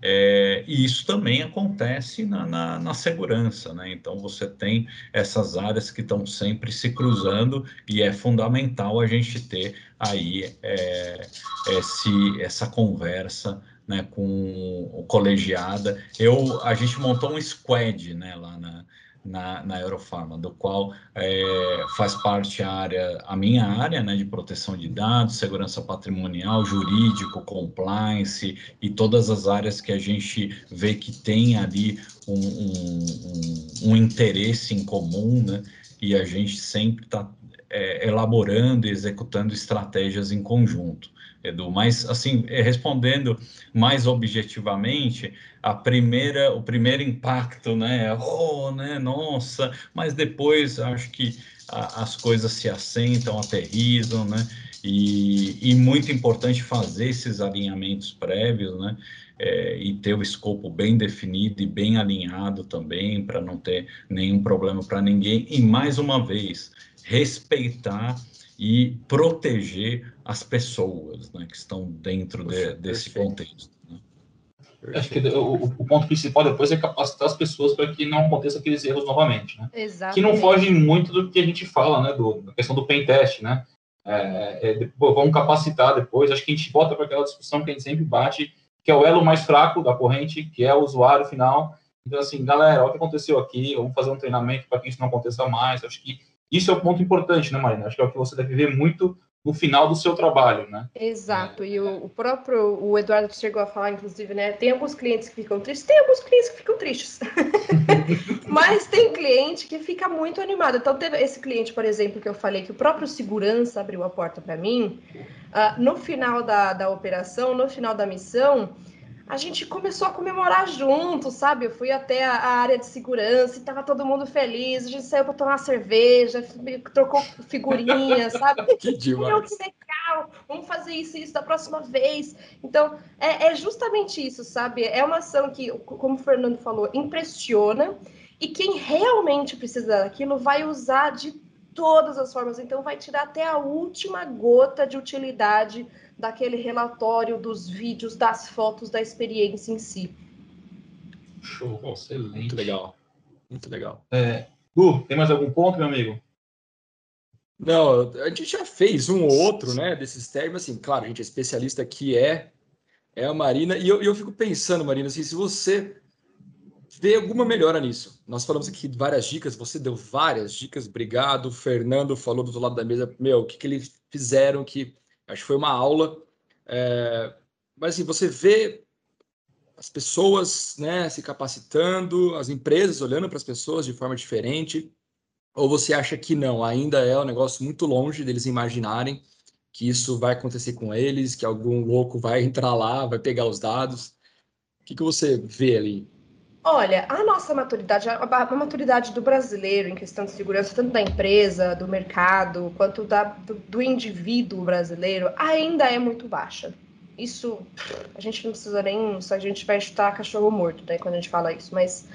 É, e isso também acontece na, na, na, segurança, né? Então você tem essas áreas que estão sempre se cruzando e é fundamental a gente ter aí é, esse, essa conversa né, com o colegiada. Eu, a gente montou um squad né, lá na, na, na Eurofarma, do qual é, faz parte a área, a minha área, né, de proteção de dados, segurança patrimonial, jurídico, compliance e todas as áreas que a gente vê que tem ali um, um, um, um interesse em comum, né, e a gente sempre está é, elaborando e executando estratégias em conjunto. Edu, mas assim, é, respondendo mais objetivamente, a primeira, o primeiro impacto, né, oh, né, nossa, mas depois acho que a, as coisas se assentam, aterrizam, né, e, e muito importante fazer esses alinhamentos prévios, né, é, e ter o escopo bem definido e bem alinhado também, para não ter nenhum problema para ninguém, e mais uma vez, respeitar e proteger as pessoas né, que estão dentro de, desse contexto. Né? Acho que o, o, ponto principal depois é capacitar as pessoas para que não aconteça aqueles erros novamente, né? Exatamente. Que não fogem muito do que a gente fala, né? Do, da questão do pen test, né? É, é, vamos capacitar depois. Acho que a gente volta para aquela discussão que a gente sempre bate, que é o elo mais fraco da corrente, que é o usuário final. Então, assim, galera, olha o que aconteceu aqui, vamos fazer um treinamento para que isso não aconteça mais. Acho que isso é o ponto importante, né, Marina? Acho que é o que você deve ver muito no final do seu trabalho, né? Exato. E o, o, próprio o Eduardo chegou a falar, inclusive, né? Tem alguns clientes que ficam tristes, tem alguns clientes que ficam tristes. Mas tem cliente que fica muito animado. Então, teve esse cliente, por exemplo, que eu falei que o próprio segurança abriu a porta para mim. Uh, no final da, da operação, no final da missão, a gente começou a comemorar junto, sabe? Eu fui até a, a área de segurança e tava todo mundo feliz. A gente saiu para tomar cerveja, trocou figurinha, sabe? Que demais. Meu, que legal! Vamos fazer isso e isso da próxima vez. Então, é, é, justamente isso, sabe? É uma ação que, como o Fernando falou, impressiona. E quem realmente precisa daquilo vai usar de todas as formas. Então, vai tirar até a última gota de utilidade daquele relatório, dos vídeos, das fotos, da experiência em si. Show, excelente. Muito legal. Muito legal. É, Gu, tem mais algum ponto, meu amigo? Não, a gente já fez um ou outro, né, desses termos, assim, claro, a gente é especialista aqui é, é a Marina, e eu, eu fico pensando, Marina, assim, se você vê alguma melhora nisso. Nós falamos aqui várias dicas, você deu várias dicas, obrigado, o Fernando falou do outro lado da mesa, meu, o que, que eles fizeram que Acho que foi uma aula. É, mas assim, você vê as pessoas né, se capacitando, as empresas olhando para as pessoas de forma diferente, ou você acha que não, ainda é um negócio muito longe deles imaginarem que isso vai acontecer com eles, que algum louco vai entrar lá, vai pegar os dados? O que, que você vê ali? Olha, a nossa maturidade, a, maturidade do brasileiro em questão de segurança, tanto da empresa, do mercado, quanto da, do, do indivíduo brasileiro, ainda é muito baixa. Isso, a gente não precisa nem, a gente vai chutar cachorro morto, né, quando a gente fala isso, mas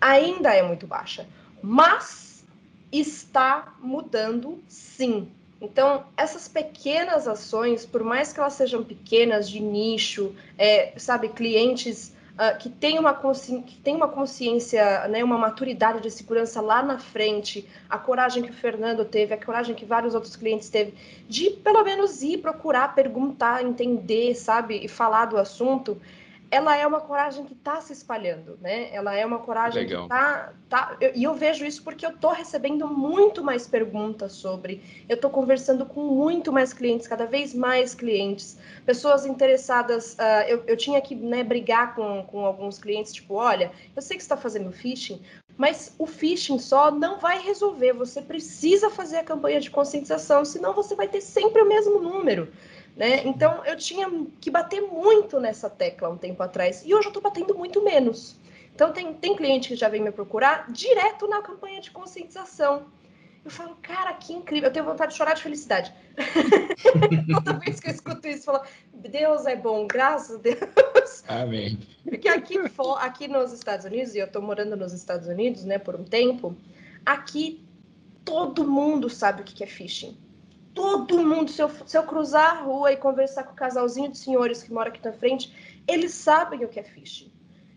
ainda é muito baixa. Mas está mudando, sim. Então, essas pequenas ações, por mais que elas sejam pequenas, de nicho, é, sabe, clientes uh, que tem uma, que tem uma consciência, né, uma maturidade de segurança lá na frente, a coragem que o Fernando teve, a coragem que vários outros clientes teve, de pelo menos ir procurar, perguntar, entender, sabe, e falar do assunto, ela é uma coragem que está se espalhando, né? Ela é uma coragem Legal. que está. Tá, eu, e eu vejo isso porque eu estou recebendo muito mais perguntas sobre. Eu estou conversando com muito mais clientes, cada vez mais clientes, pessoas interessadas. Uh, eu, eu tinha que né, brigar com, com alguns clientes, tipo, olha, eu sei que você está fazendo phishing, mas o phishing só não vai resolver. Você precisa fazer a campanha de conscientização, senão você vai ter sempre o mesmo número. Né? Então eu tinha que bater muito nessa tecla um tempo atrás e hoje eu estou batendo muito menos. Então tem, tem cliente que já vem me procurar direto na campanha de conscientização. Eu falo, cara, que incrível. Eu tenho vontade de chorar de felicidade. Toda vez que eu escuto isso, eu falo, Deus é bom, graças a Deus. Amém. Porque aqui, aqui nos Estados Unidos, e eu estou morando nos Estados Unidos né, por um tempo, aqui todo mundo sabe o que é phishing todo mundo, se eu, se eu cruzar a rua e conversar com o casalzinho de senhores que mora aqui na frente, eles sabem o que é phishing.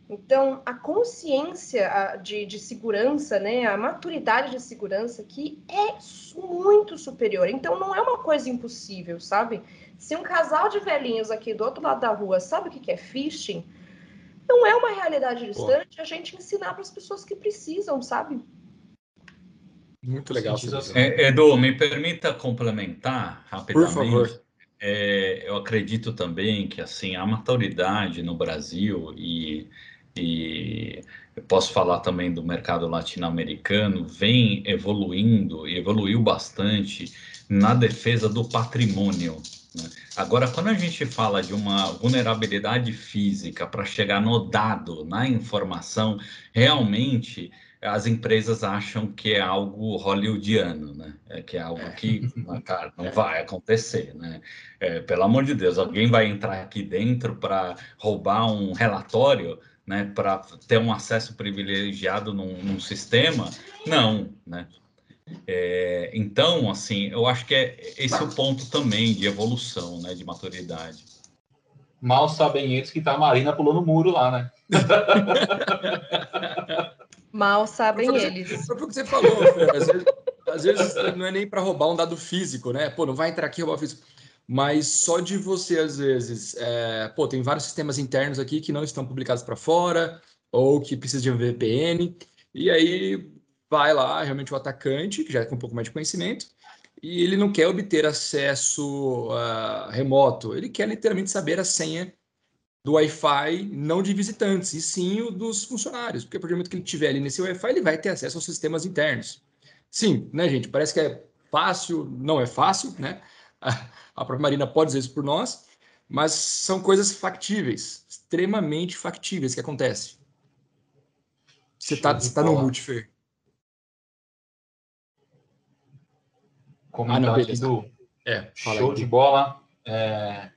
Então, a consciência de, de, segurança, né, a maturidade de segurança aqui é muito superior. Então, não é uma coisa impossível, sabe? Se um casal de velhinhos aqui do outro lado da rua sabe o que é phishing, não é uma realidade distante Pô. a gente ensinar para as pessoas que precisam, sabe? Muito legal. É, Edu, me permita complementar rapidamente. Por favor. É, eu acredito também que assim a maturidade no Brasil e e eu posso falar também do mercado latino-americano, vem evoluindo e evoluiu bastante na defesa do patrimônio. Né? Agora, quando a gente fala de uma vulnerabilidade física para chegar no dado, na informação, realmente as empresas acham que é algo hollywoodiano, né? É que é algo que, é. cara, não vai acontecer, né? É, pelo amor de Deus, alguém vai entrar aqui dentro para roubar um relatório, né? Para ter um acesso privilegiado num, num sistema? Não, né? É, então, assim, eu acho que é esse é o ponto também de evolução, né? De maturidade. Mal sabem eles que tá a Marina pulando o muro lá, né? Mal sabem foi eles. Foi o que você falou, às vezes, às vezes não é nem para roubar um dado físico, né? Pô, não vai entrar aqui e roubar físico. Mas só de você, às vezes, é, pô, tem vários sistemas internos aqui que não estão publicados para fora, ou que precisam de um VPN, e aí vai lá realmente o atacante, que já tem um pouco mais de conhecimento, e ele não quer obter acesso uh, remoto, ele quer literalmente saber a senha do Wi-Fi não de visitantes, e sim o dos funcionários, porque a partir do momento que ele estiver ali nesse Wi-Fi, ele vai ter acesso aos sistemas internos. Sim, né, gente? Parece que é fácil, não é fácil, né? A própria Marina pode dizer isso por nós, mas são coisas factíveis, extremamente factíveis que acontecem. Você está tá no multifer. Comentário ah, não, do é, show aí. de bola. É,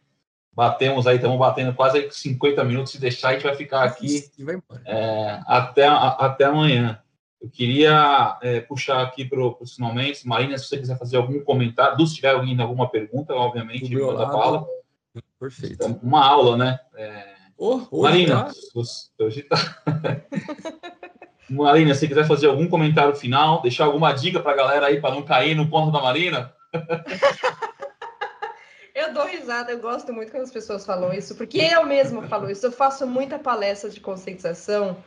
Batemos aí, estamos batendo quase 50 minutos. Se deixar, a gente vai ficar aqui é, até, a, até amanhã. Eu queria é, puxar aqui para os finalmente. Marina, se você quiser fazer algum comentário, se tiver alguém alguma pergunta, obviamente, manda bala. Perfeito. Então, uma aula, né? É... Oh, Marina, tá. hoje tá. Marina, se quiser fazer algum comentário final, deixar alguma dica para a galera aí para não cair no ponto da Marina. Eu dou risada, eu gosto muito quando as pessoas falam isso, porque eu mesma falo isso. Eu faço muita palestra de conscientização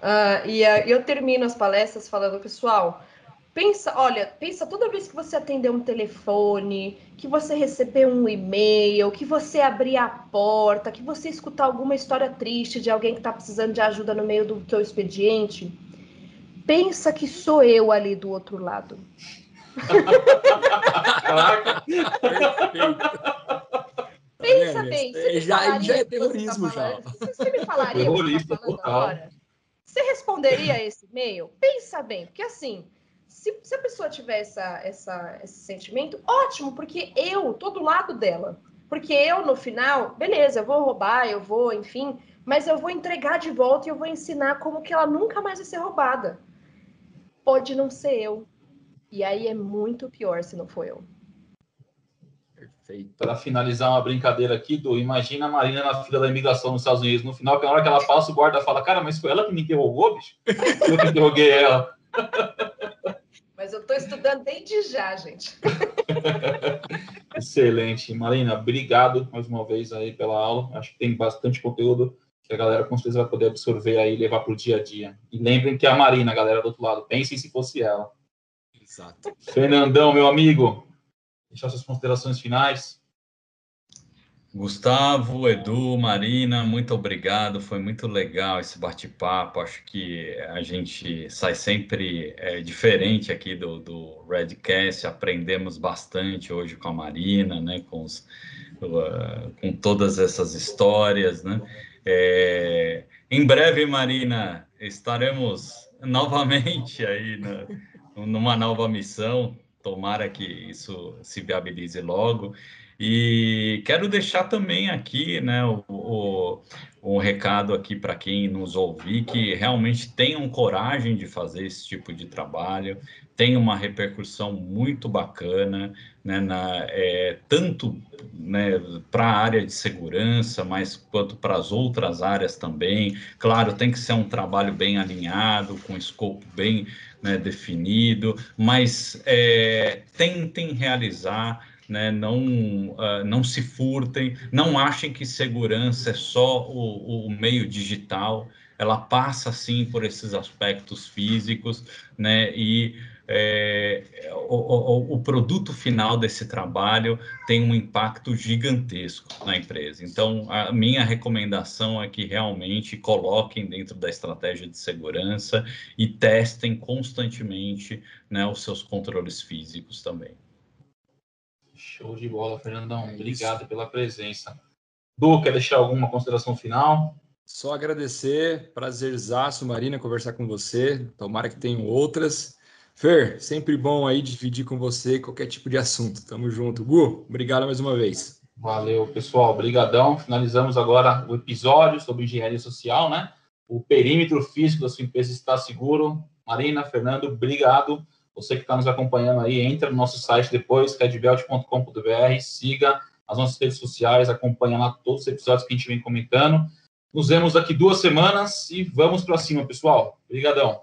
uh, e uh, eu termino as palestras falando, pessoal, pensa, olha, pensa toda vez que você atender um telefone, que você receber um e-mail, que você abrir a porta, que você escutar alguma história triste de alguém que está precisando de ajuda no meio do teu expediente, pensa que sou eu ali do outro lado. Caraca. Pensa é, bem. Você já, já é terrorismo, tá já. Você me falaria Terrorista, o que tá agora? Você responderia esse e-mail? Pensa bem, porque assim, se, se a pessoa tiver essa, essa, esse sentimento, ótimo, porque eu tô do lado dela. Porque eu, no final, beleza, eu vou roubar, eu vou, enfim, mas eu vou entregar de volta e eu vou ensinar como que ela nunca mais vai ser roubada. Pode não ser eu, e aí é muito pior se não for eu. Perfeito. Para finalizar uma brincadeira aqui, do imagina a Marina na fila da imigração nos Estados Unidos. No final, que na hora que ela passa, o guarda fala: Cara, mas foi ela que me interrogou, bicho? Eu que interroguei ela. Mas eu estou estudando desde já, gente. Excelente. Marina, obrigado mais uma vez aí pela aula. Acho que tem bastante conteúdo que a galera com certeza vai poder absorver aí e levar para o dia a dia. E lembrem que a Marina, a galera do outro lado, pensem se fosse ela. Exato. Fernandão, meu amigo, deixar suas considerações finais. Gustavo, Edu, Marina, muito obrigado. Foi muito legal esse bate-papo. Acho que a gente sai sempre é, diferente aqui do, do Redcast. Aprendemos bastante hoje com a Marina, né? Com, os, uh, com todas essas histórias, né? É, em breve, Marina, estaremos novamente aí na, numa nova missão. Tomara que isso se viabilize logo. E quero deixar também aqui né, o, o, um recado aqui para quem nos ouvir que realmente tenham coragem de fazer esse tipo de trabalho, tem uma repercussão muito bacana, né, na, é, tanto né, para a área de segurança, mas quanto para as outras áreas também. Claro, tem que ser um trabalho bem alinhado, com escopo bem né, definido, mas é, tentem realizar né, não, uh, não se furtem, não achem que segurança é só o, o, meio digital, ela passa sim por esses aspectos físicos, né, e é, o, o, o, produto final desse trabalho tem um impacto gigantesco na empresa. Então, a minha recomendação é que realmente coloquem dentro da estratégia de segurança e testem constantemente né, os seus controles físicos também. Show de bola, Fernandão. É Obrigado pela presença. Du, quer deixar alguma consideração final? Só agradecer, prazerzaço, Marina, conversar com você. Tomara que tenham outras. Fer, sempre bom aí dividir com você qualquer tipo de assunto. Tamo junto. Gu, obrigado mais uma vez. Valeu, pessoal. Obrigadão. Finalizamos agora o episódio sobre engenharia social, né? O perímetro físico da sua empresa está seguro. Marina, Fernando, obrigado. Você que está nos acompanhando aí, entra no nosso site depois, cadbelt.com.br, siga as nossas redes sociais, acompanha lá todos os episódios que a gente vem comentando. Nos vemos daqui duas semanas e vamos para cima, pessoal. Obrigadão.